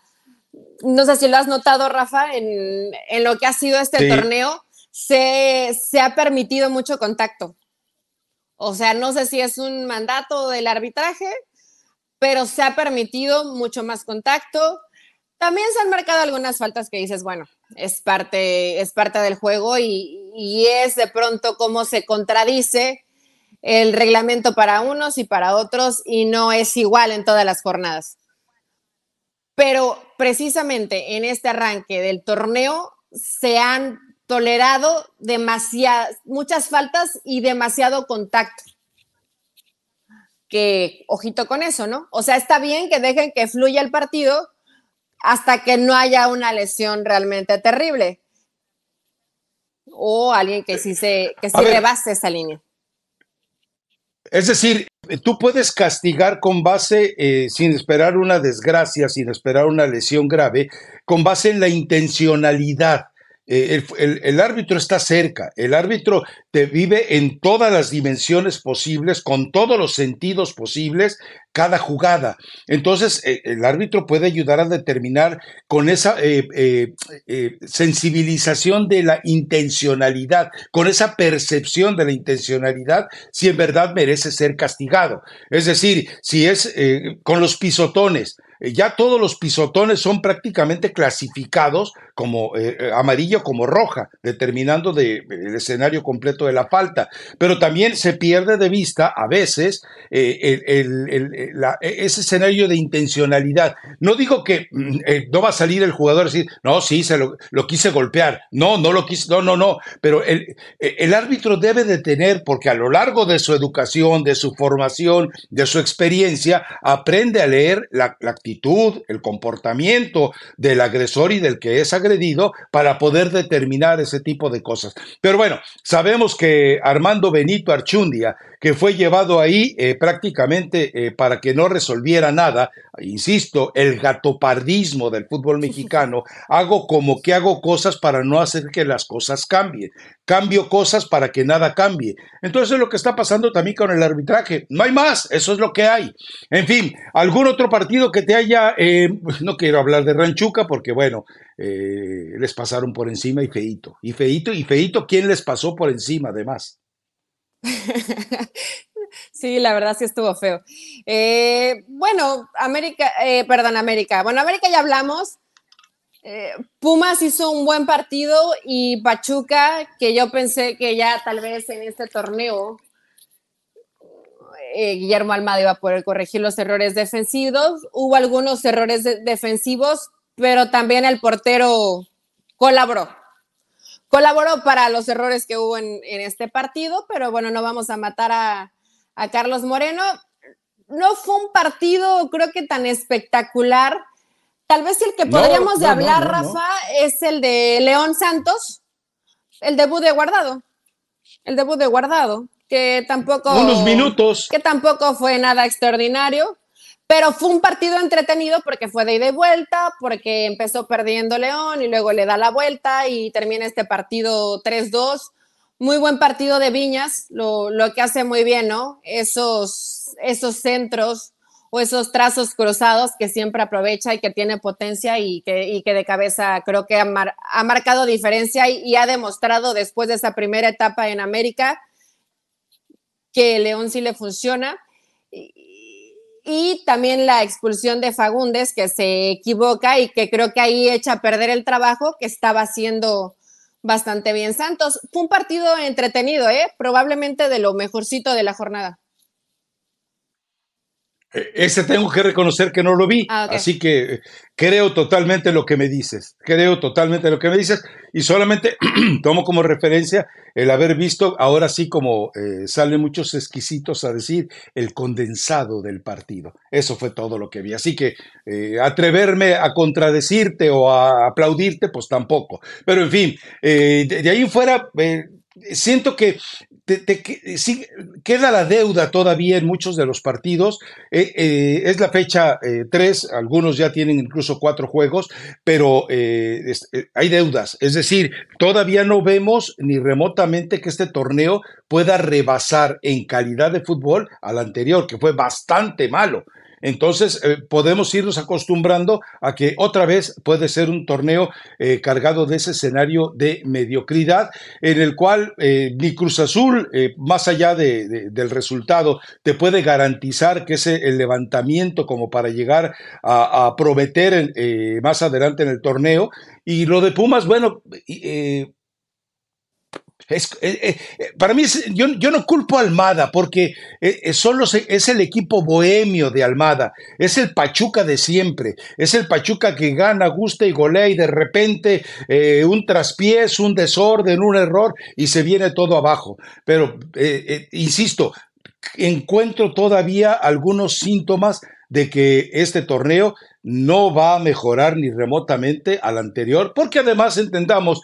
no sé si lo has notado, Rafa, en, lo que ha sido este torneo, se, se ha permitido mucho contacto. O sea, no sé si es un mandato del arbitraje, pero se ha permitido mucho más contacto. También se han marcado algunas faltas que dices, bueno, es parte, es parte del juego y, y es de pronto cómo se contradice el reglamento para unos y para otros y no es igual en todas las jornadas. Pero precisamente en este arranque del torneo se han tolerado demasiadas, muchas faltas y demasiado contacto. Que ojito con eso, ¿no? O sea, está bien que dejen que fluya el partido hasta que no haya una lesión realmente terrible. O alguien que sí se que sí rebase esa línea. Es decir, tú puedes castigar con base, eh, sin esperar una desgracia, sin esperar una lesión grave, con base en la intencionalidad. Eh, el, árbitro está cerca, el árbitro te vive en todas las dimensiones posibles, con todos los sentidos posibles, cada jugada. Entonces, eh, el árbitro puede ayudar a determinar con esa eh, sensibilización de la intencionalidad, con esa percepción de la intencionalidad, si en verdad merece ser castigado. Es decir, si es con los pisotones, ya todos los pisotones son prácticamente clasificados como eh, eh, amarillo como roja, determinando de, el escenario completo de la falta. Pero también se pierde de vista a veces e, ese escenario de intencionalidad. No digo que mm, no va a salir el jugador a decir, no, sí, se lo, quise golpear. No, no lo quise, no, no, no. Pero el, árbitro debe de tener, porque a lo largo de su educación, de su formación, de su experiencia, aprende a leer la, la el comportamiento del agresor y del que es para poder determinar ese tipo de cosas. Pero bueno, sabemos que Armando Benito Archundia, que fue llevado ahí eh, prácticamente eh, para que no resolviera nada, insisto, el gatopardismo del fútbol mexicano, hago como que hago cosas para no hacer que las cosas cambien, cambio cosas para que nada cambie. Entonces es lo que está pasando también con el arbitraje, no hay más, eso es lo que hay. En fin, algún otro partido que te haya, eh, no quiero hablar de Ranchuca porque bueno, les pasaron por encima y feito, y feito, y feito, ¿quién les pasó por encima además? Sí, la verdad sí estuvo feo. Eh, bueno, América, eh, perdón, América. Bueno, América ya hablamos. Eh, Pumas hizo un buen partido y Pachuca, que yo pensé que ya tal vez en este torneo Guillermo Almada iba a poder corregir los errores defensivos. Hubo algunos errores defensivos, pero también el portero colaboró colaboró para los errores que hubo en, este partido, pero bueno, no vamos a matar a, Carlos Moreno. No fue un partido, creo que tan espectacular. Tal vez el que podríamos de hablar, Rafa, es el de León Santos, el debut de Guardado. El debut de Guardado, que tampoco. Unos minutos. Que tampoco fue nada extraordinario. Pero fue un partido entretenido porque fue de ida y vuelta, porque empezó perdiendo León y luego le da la vuelta y termina este partido 3-2. Muy buen partido de Viñas, lo, que hace muy bien, ¿no? Esos, esos centros o esos trazos cruzados que siempre aprovecha y que tiene potencia y que, que de cabeza creo que ha, ha marcado diferencia y, y, ha demostrado después de esa primera etapa en América que León sí le funciona y también la expulsión de Fagundes, que se equivoca y que creo que ahí echa a perder el trabajo que estaba haciendo bastante bien Santos. Fue un partido entretenido, ¿eh? probablemente de lo mejorcito de la jornada. E, ese tengo que reconocer que no lo vi, ah, así que creo totalmente lo que me dices, creo totalmente lo que me dices y solamente tomo como referencia el haber visto, ahora sí como eh, salen muchos exquisitos a decir, el condensado del partido. Eso fue todo lo que vi. Así que eh, atreverme a contradecirte o a aplaudirte, pues tampoco. Pero en fin, eh, de, ahí fuera siento que sí, queda la deuda todavía en muchos de los partidos. Eh, eh, es la fecha 3, eh, algunos ya tienen incluso cuatro juegos, pero hay deudas. Es decir, todavía no vemos ni remotamente que este torneo pueda rebasar en calidad de fútbol al anterior, que fue bastante malo. Entonces, eh, podemos irnos acostumbrando a que otra vez puede ser un torneo eh, cargado de ese escenario de mediocridad, en el cual eh, ni Cruz Azul, más allá del resultado, te puede garantizar que ese el levantamiento como para llegar a, prometer más adelante en el torneo. Y lo de Pumas, bueno, eh, eh, eh, para mí, yo, yo, no culpo a Almada porque solo es el equipo bohemio de Almada, es el Pachuca de siempre, es el Pachuca que gana, gusta y golea y de repente un traspiés, un desorden, un error y se viene todo abajo. Pero, insisto, encuentro todavía algunos síntomas de que este torneo no va a mejorar ni remotamente al anterior, porque además entendamos,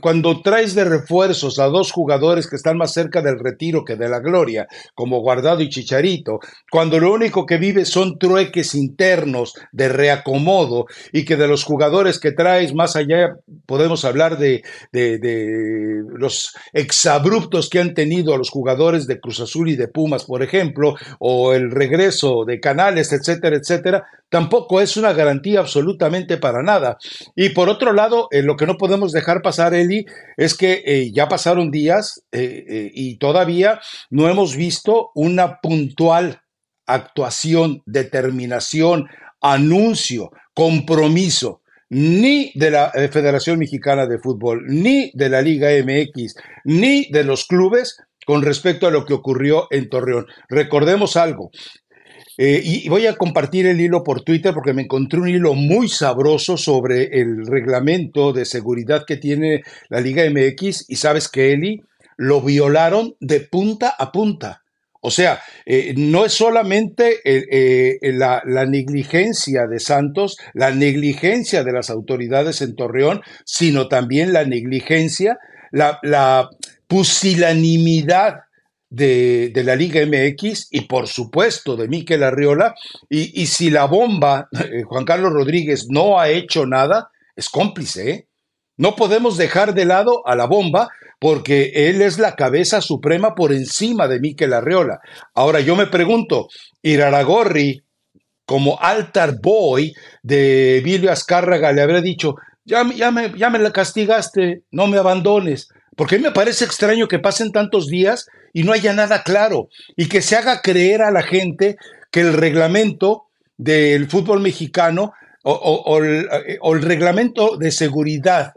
cuando traes de refuerzos a dos jugadores que están más cerca del retiro que de la gloria, como Guardado y Chicharito, cuando lo único que vive son trueques internos de reacomodo y que de los jugadores que traes más allá podemos hablar de, de, los exabruptos que han tenido a los jugadores de Cruz Azul y de Pumas, por ejemplo, o el regreso de Canales, etcétera, etcétera, tampoco es una garantía absolutamente para nada. Y por otro lado, lo que no podemos dejar pasar, Eli, es que eh, ya pasaron días eh, y todavía no hemos visto una puntual actuación, determinación, anuncio, compromiso ni de la Federación Mexicana de Fútbol, ni de la Liga MX, ni de los clubes con respecto a lo que ocurrió en Torreón. Recordemos algo, eh, y voy a compartir el hilo por Twitter porque me encontré un hilo muy sabroso sobre el reglamento de seguridad que tiene la Liga MX y sabes que Eli lo violaron de punta a punta. O sea, eh, no es solamente eh, la, negligencia de Santos, la negligencia de las autoridades en Torreón, sino también la negligencia, la, la pusilanimidad de, la Liga MX y por supuesto de Miquel Arriola. Y, y si la bomba, eh, Juan Carlos Rodríguez, no ha hecho nada, es cómplice. ¿eh? No podemos dejar de lado a la bomba porque él es la cabeza suprema por encima de Miquel Arriola. Ahora yo me pregunto, Iraragorri, como altar boy de Vilio Azcárraga, le habría dicho, ya, ya, me, ya me la castigaste, no me abandones. Porque a mí me parece extraño que pasen tantos días y no haya nada claro y que se haga creer a la gente que el reglamento del fútbol mexicano o, el, reglamento de seguridad,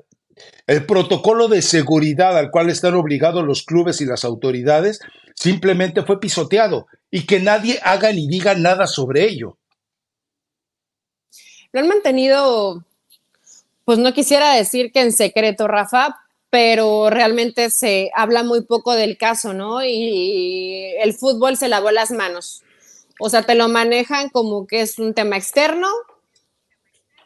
el protocolo de seguridad al cual están obligados los clubes y las autoridades, simplemente fue pisoteado y que nadie haga ni diga nada sobre ello. Lo han mantenido, pues no quisiera decir que en secreto, Rafa, pero realmente se habla muy poco del caso, ¿no? Y el fútbol se lavó las manos. O sea, te lo manejan como que es un tema externo,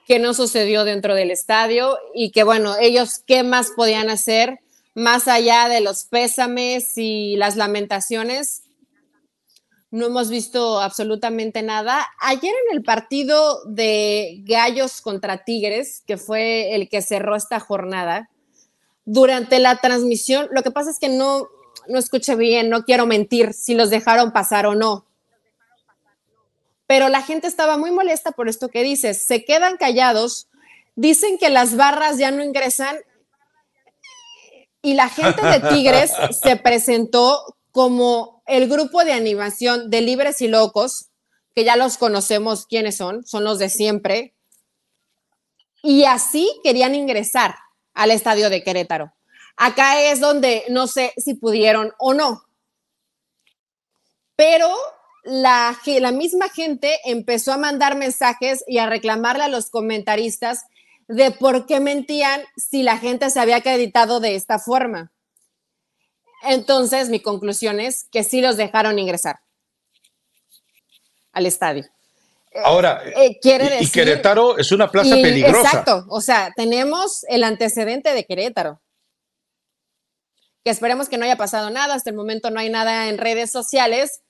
que no sucedió dentro del estadio y que, bueno, ellos qué más podían hacer más allá de los pésames y las lamentaciones. No hemos visto absolutamente nada. Ayer en el partido de Gallos contra Tigres, que fue el que cerró esta jornada, durante la transmisión, lo que pasa es que no, no escuché bien, no quiero mentir si los dejaron pasar o no. Pero la gente estaba muy molesta por esto que dices. Se quedan callados, dicen que las barras ya no ingresan y la gente de Tigres se presentó como el grupo de animación de Libres y Locos, que ya los conocemos quiénes son, son los de siempre. Y así querían ingresar al estadio de Querétaro. Acá es donde no sé si pudieron o no. Pero la, la misma gente empezó a mandar mensajes y a reclamarle a los comentaristas de por qué mentían si la gente se había acreditado de esta forma. Entonces, mi conclusión es que sí los dejaron ingresar al estadio. Ahora, eh, quiere y, Querétaro es una plaza peligrosa. Exacto, o sea, tenemos el antecedente de Querétaro. Que esperemos que no haya pasado nada, hasta el momento no hay nada en redes sociales,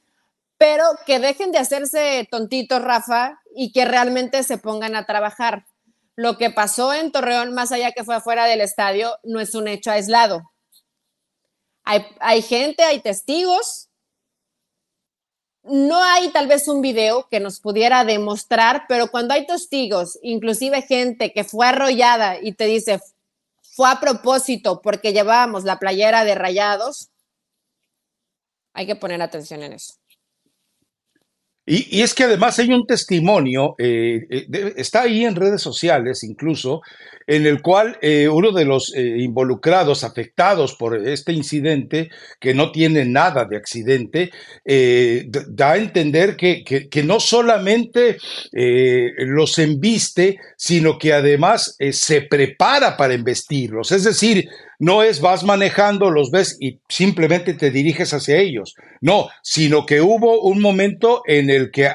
pero que dejen de hacerse tontitos, Rafa, y que realmente se pongan a trabajar. Lo que pasó en Torreón, más allá que fue afuera del estadio, no es un hecho aislado. Hay, hay gente, hay testigos, no hay tal vez un video que nos pudiera demostrar, pero cuando hay testigos, inclusive gente que fue arrollada y te dice, fue a propósito porque llevábamos la playera de rayados, hay que poner atención en eso. Y, es que además hay un testimonio, eh, eh, está ahí en redes sociales incluso, en el cual eh, uno de los involucrados, afectados por este incidente, que no tiene nada de accidente, da a entender que, que no solamente los embiste, sino que además se prepara para embestirlos. Es decir, no es vas manejando, los ves y simplemente te diriges hacia ellos. No, sino que hubo un momento en el que,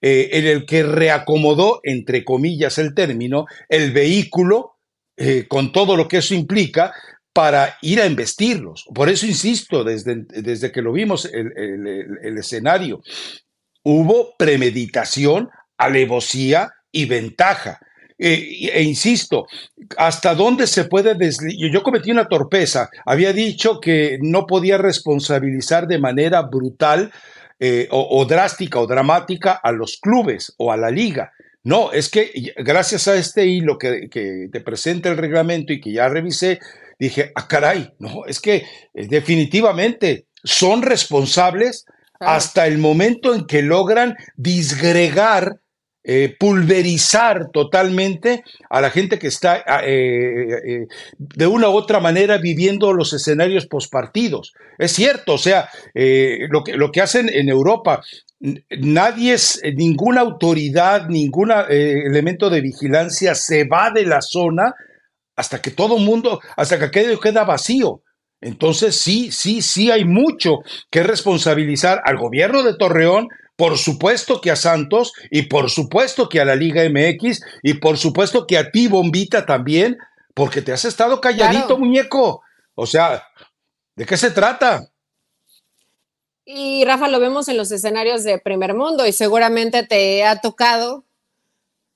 eh, en el que reacomodó, entre comillas el término, el vehículo eh, con todo lo que eso implica para ir a embestirlos. Por eso insisto, desde, desde que lo vimos el, el escenario, hubo premeditación, alevosía y ventaja. Eh, e insisto, ¿hasta dónde se puede deslizar? Yo cometí una torpeza. Había dicho que no podía responsabilizar de manera brutal eh, o, drástica o dramática a los clubes o a la liga. No, es que gracias a este hilo que, te presenta el reglamento y que ya revisé, dije, ah, caray, no, es que eh, definitivamente son responsables hasta el momento en que logran disgregar eh, pulverizar totalmente a la gente que está eh, eh, de una u otra manera viviendo los escenarios pospartidos. Es cierto, o sea, lo, que, lo que hacen en Europa, nadie es, ninguna autoridad, ningún elemento de vigilancia se va de la zona hasta que todo mundo, hasta que aquello queda vacío. Entonces sí, sí, sí hay mucho que responsabilizar al gobierno de Torreón, por supuesto que a Santos y por supuesto que a la Liga MX y por supuesto que a ti, Bombita, también, porque te has estado calladito, muñeco. O sea, ¿de qué se trata? Y Rafa, lo vemos en los escenarios de primer mundo y seguramente te ha tocado.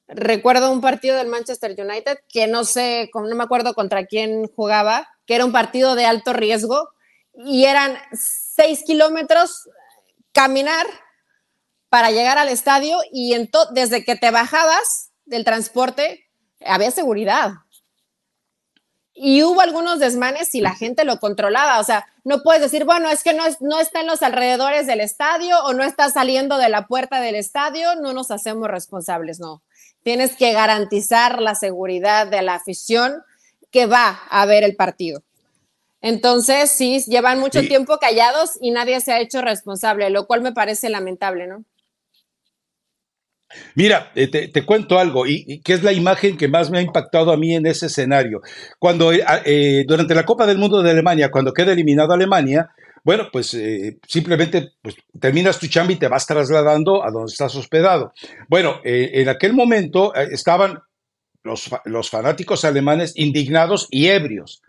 Recuerdo un partido del Manchester United que no sé, no me acuerdo contra quién jugaba, que era un partido de alto riesgo y eran seis kilómetros caminar para llegar al estadio y desde que te bajabas del transporte había seguridad. Y hubo algunos desmanes y la gente lo controlaba. O sea, no puedes decir, bueno, es que no, no está en los alrededores del estadio o no está saliendo de la puerta del estadio, no nos hacemos responsables, no. Tienes que garantizar la seguridad de la afición que va a ver el partido. Entonces, sí, llevan mucho tiempo callados y nadie se ha hecho responsable, lo cual me parece lamentable, ¿no? Mira, eh, te, cuento algo, y, que es la imagen que más me ha impactado a mí en ese escenario. Cuando eh, eh, durante la Copa del Mundo de Alemania, cuando queda eliminado Alemania, bueno, pues simplemente pues, terminas tu chamba y te vas trasladando a donde estás hospedado. Bueno, en aquel momento estaban los, los fanáticos alemanes indignados y ebrios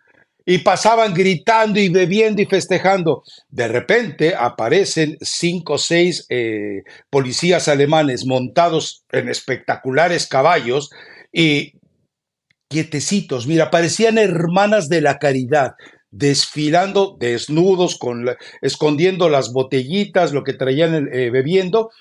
y pasaban gritando y bebiendo y festejando. De repente aparecen cinco o seis eh, policías alemanes montados en espectaculares caballos y quietecitos, mira, parecían hermanas de la caridad, desfilando desnudos, con escondiendo las botellitas, lo que traían eh, bebiendo,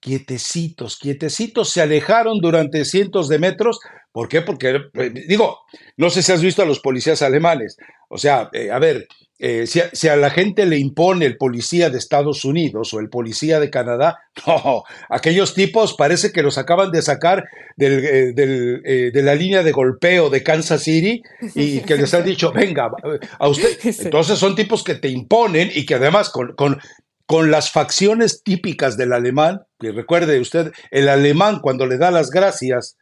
quietecitos, quietecitos, se alejaron durante cientos de metros. ¿Por qué? Porque, eh, digo, no sé si has visto a los policías alemanes. O sea, eh, a ver, eh, si, a, la gente le impone el policía de Estados Unidos o el policía de Canadá, no, aquellos tipos parece que los acaban de sacar del, de la línea de golpeo de Kansas City y que les han dicho, venga, a usted. Entonces son tipos que te imponen y que además con, con con las facciones típicas del alemán, que recuerde usted, el alemán cuando le da las gracias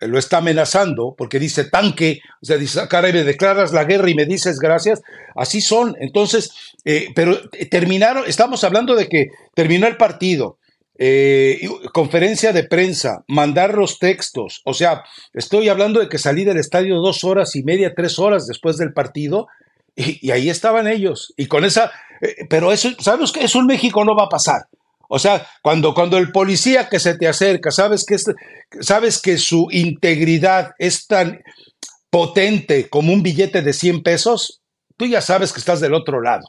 eh, lo está amenazando porque dice tanque, o sea, dice, caray, me declaras la guerra y me dices gracias, así son. Entonces, eh, pero terminaron, estamos hablando de que terminó el partido, eh, conferencia de prensa, mandar los textos, o sea, estoy hablando de que salí del estadio dos horas y media, tres horas después del partido, y, ahí estaban ellos, y con esa eh, pero eso, sabemos que eso en México no va a pasar. O sea, cuando, cuando el policía que se te acerca, sabes que, sabes que su integridad es tan potente como un billete de 100 pesos, tú ya sabes que estás del otro lado.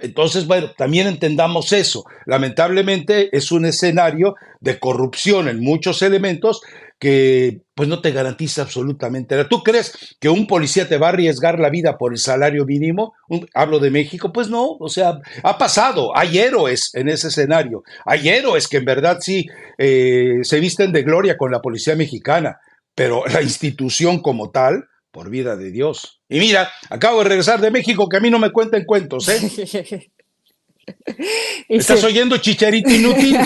Entonces, bueno, también entendamos eso. Lamentablemente es un escenario de corrupción en muchos elementos que pues no te garantiza absolutamente nada. ¿Tú crees que un policía te va a arriesgar la vida por el salario mínimo? hablo de México, pues no, o sea, ha pasado, hay héroes en ese escenario, hay héroes que en verdad sí eh, se visten de gloria con la policía mexicana, pero la institución como tal, por vida de Dios. Y mira, acabo de regresar de México, que a mí no me cuenten cuentos, ¿eh? ¿Estás oyendo chicharito inútil?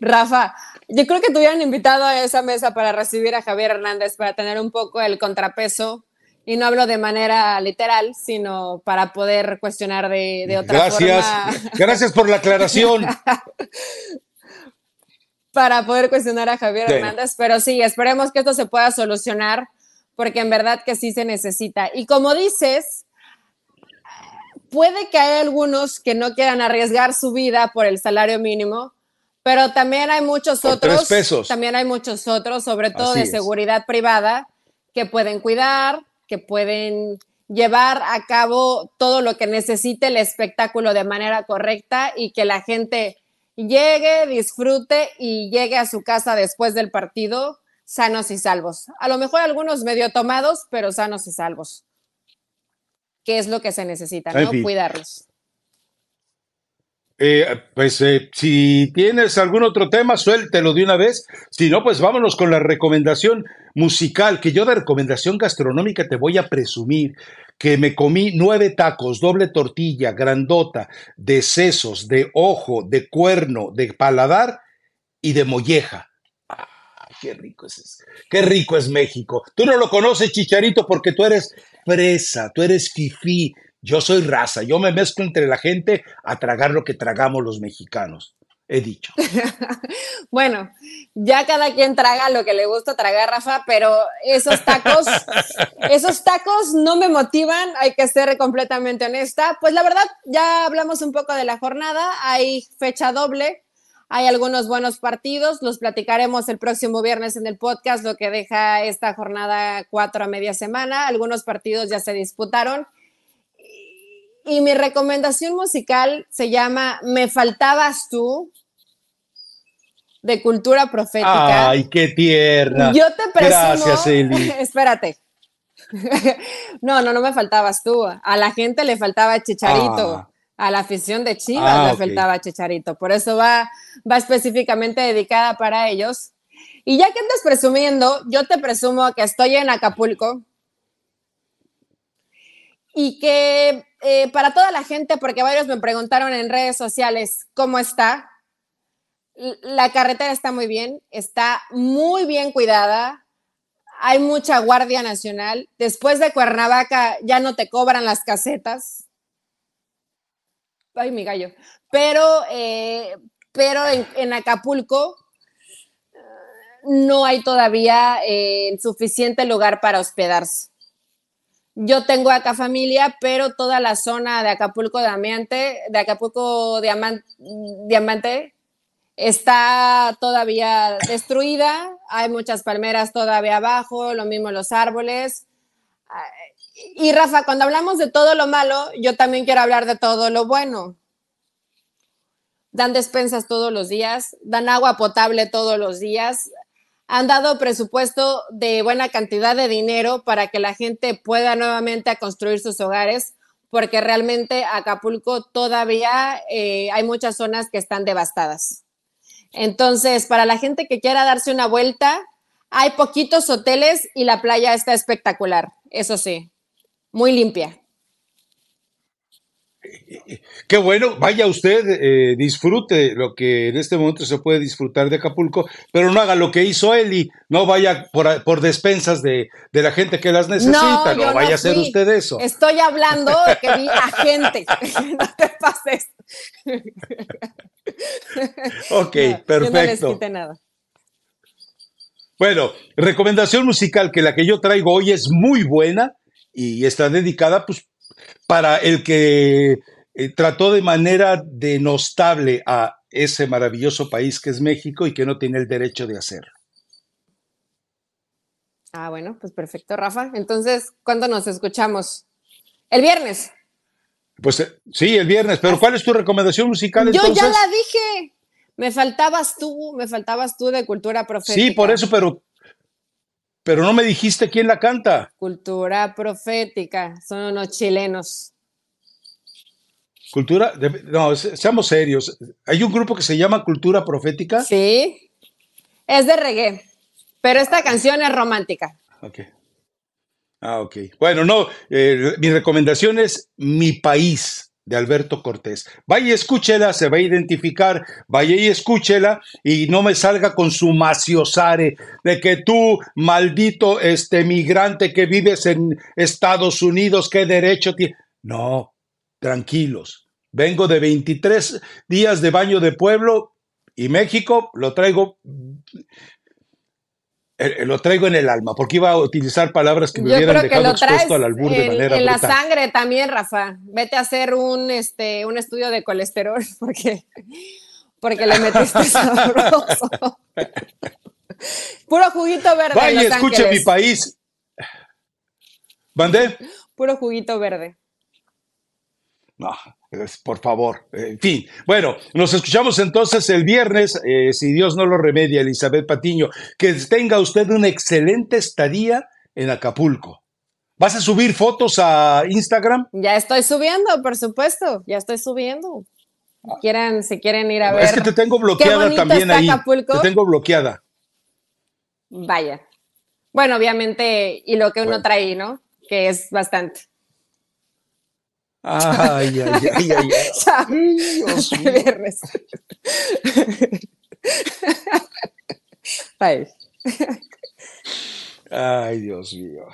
Rafa, yo creo que te hubieran invitado a esa mesa para recibir a Javier Hernández, para tener un poco el contrapeso. Y no hablo de manera literal, sino para poder cuestionar de, de otra Gracias. forma. Gracias por la aclaración. para poder cuestionar a Javier Hernández, pero sí, esperemos que esto se pueda solucionar, porque en verdad que sí se necesita. Y como dices, puede que haya algunos que no quieran arriesgar su vida por el salario mínimo, pero también hay muchos otros, también hay muchos otros, sobre todo de seguridad privada, que pueden cuidar, que pueden llevar a cabo todo lo que necesite el espectáculo de manera correcta y que la gente llegue, disfrute y llegue a su casa después del partido sanos y salvos. A lo mejor algunos medio tomados, pero sanos y salvos. ¿Qué es lo que se necesita, no? Cuidarlos. Eh, pues eh, si tienes algún otro tema, suéltelo de una vez. Si no, pues vámonos con la recomendación musical, que yo de recomendación gastronómica te voy a presumir que me comí nueve tacos, doble tortilla, grandota, de sesos, de ojo, de cuerno, de paladar y de molleja. Qué rico es Qué rico es México. Tú no lo conoces, Chicharito, porque tú eres presa, tú eres fifí, yo soy raza, yo me mezclo entre la gente a tragar lo que tragamos los mexicanos. He dicho. bueno, ya cada quien traga lo que le gusta tragar, Rafa, pero esos tacos, esos tacos no me motivan, hay que ser completamente honesta. Pues la verdad, ya hablamos un poco de la jornada, hay fecha doble, hay algunos buenos partidos, los platicaremos el próximo viernes en el podcast, lo que deja esta jornada cuatro a media semana. Algunos partidos ya se disputaron y mi recomendación musical se llama Me faltabas tú, de cultura profética. Ay, qué tierna. Yo te presumo. Gracias, Eli. Espérate. no, no, no me faltabas tú. A la gente le faltaba Chicharito. Ah. A la afición de Chivas ah, le faltaba Chicharito. Por eso va, va específicamente dedicada para ellos. Y ya que andas presumiendo, yo te presumo que estoy en Acapulco y que eh, para toda la gente, porque varios me preguntaron en redes sociales cómo está, la carretera está muy bien, está muy bien cuidada, hay mucha Guardia Nacional. Después de Cuernavaca ya no te cobran las casetas. Ay, mi gallo. Pero, eh, pero en, Acapulco no hay todavía eh, suficiente lugar para hospedarse. Yo tengo acá familia, pero toda la zona de Acapulco Diamante, de Acapulco está todavía destruida. Hay muchas palmeras todavía abajo, lo mismo los árboles. Y Rafa, cuando hablamos de todo lo malo, yo también quiero hablar de todo lo bueno. Dan despensas todos los días, dan agua potable todos los días, han dado presupuesto de buena cantidad de dinero para que la gente pueda nuevamente a construir sus hogares, porque realmente Acapulco todavía eh, hay muchas zonas que están devastadas. Entonces, para la gente que quiera darse una vuelta, hay poquitos hoteles y la playa está espectacular, eso sí, muy limpia. Qué bueno, vaya usted, eh, disfrute lo que en este momento se puede disfrutar de Acapulco, pero no haga lo que hizo él no vaya por, despensas de, la gente que las necesita, no, vaya a hacer usted eso. Estoy hablando de que vi a gente, no te pases. ok, perfecto. no nada. Bueno, recomendación musical que la que yo traigo hoy es muy buena y está dedicada pues para el que eh, trató de manera denostable a ese maravilloso país que es México y que no tiene el derecho de hacerlo. Ah, bueno, pues perfecto, Rafa. Entonces, ¿cuándo nos escuchamos? El viernes. Pues eh, sí, el viernes, pero ¿cuál es tu recomendación musical Yo entonces? ya la dije. Me faltabas tú, me faltabas tú de cultura profética. Sí, por eso, pero pero no me dijiste quién la canta. Cultura profética, son unos chilenos. Cultura, de- no, se- seamos serios. Hay un grupo que se llama Cultura Profética. Sí, es de reggae, pero esta canción es romántica. Ok. Ah, ok. Bueno, no, eh, mi recomendación es Mi País de Alberto Cortés. Vaya y escúchela, se va a identificar, vaya y escúchela y no me salga con su maciosare de que tú, maldito este migrante que vives en Estados Unidos, ¿qué derecho tienes? No, tranquilos. Vengo de 23 días de baño de pueblo y México lo traigo eh, lo traigo en el alma, porque iba a utilizar palabras que me Yo hubieran dejado expuesto al albur de en, manera en la sangre también, Rafa. Vete a hacer un, este, un estudio de colesterol porque, porque le metiste sabroso. Puro juguito verde. Vaya, escuche mi país. ¿Mandé? Puro juguito verde. No, es- por favor. En fin. Bueno, nos escuchamos entonces el viernes, eh, si Dios no lo remedia, Elizabeth Patiño. Que tenga usted una excelente estadía en Acapulco. ¿Vas a subir fotos a Instagram? Ya estoy subiendo, por supuesto. Ya estoy subiendo. Quieran, si quieren ir a ver. es que te tengo bloqueada también ahí. Acapulco. Te tengo bloqueada. Vaya. Bueno, obviamente, y lo que uno Bueno. trae, ¿no? Que es bastante. Ay, ay, ay, ay, ay. Dios mío. Ay, Dios mío.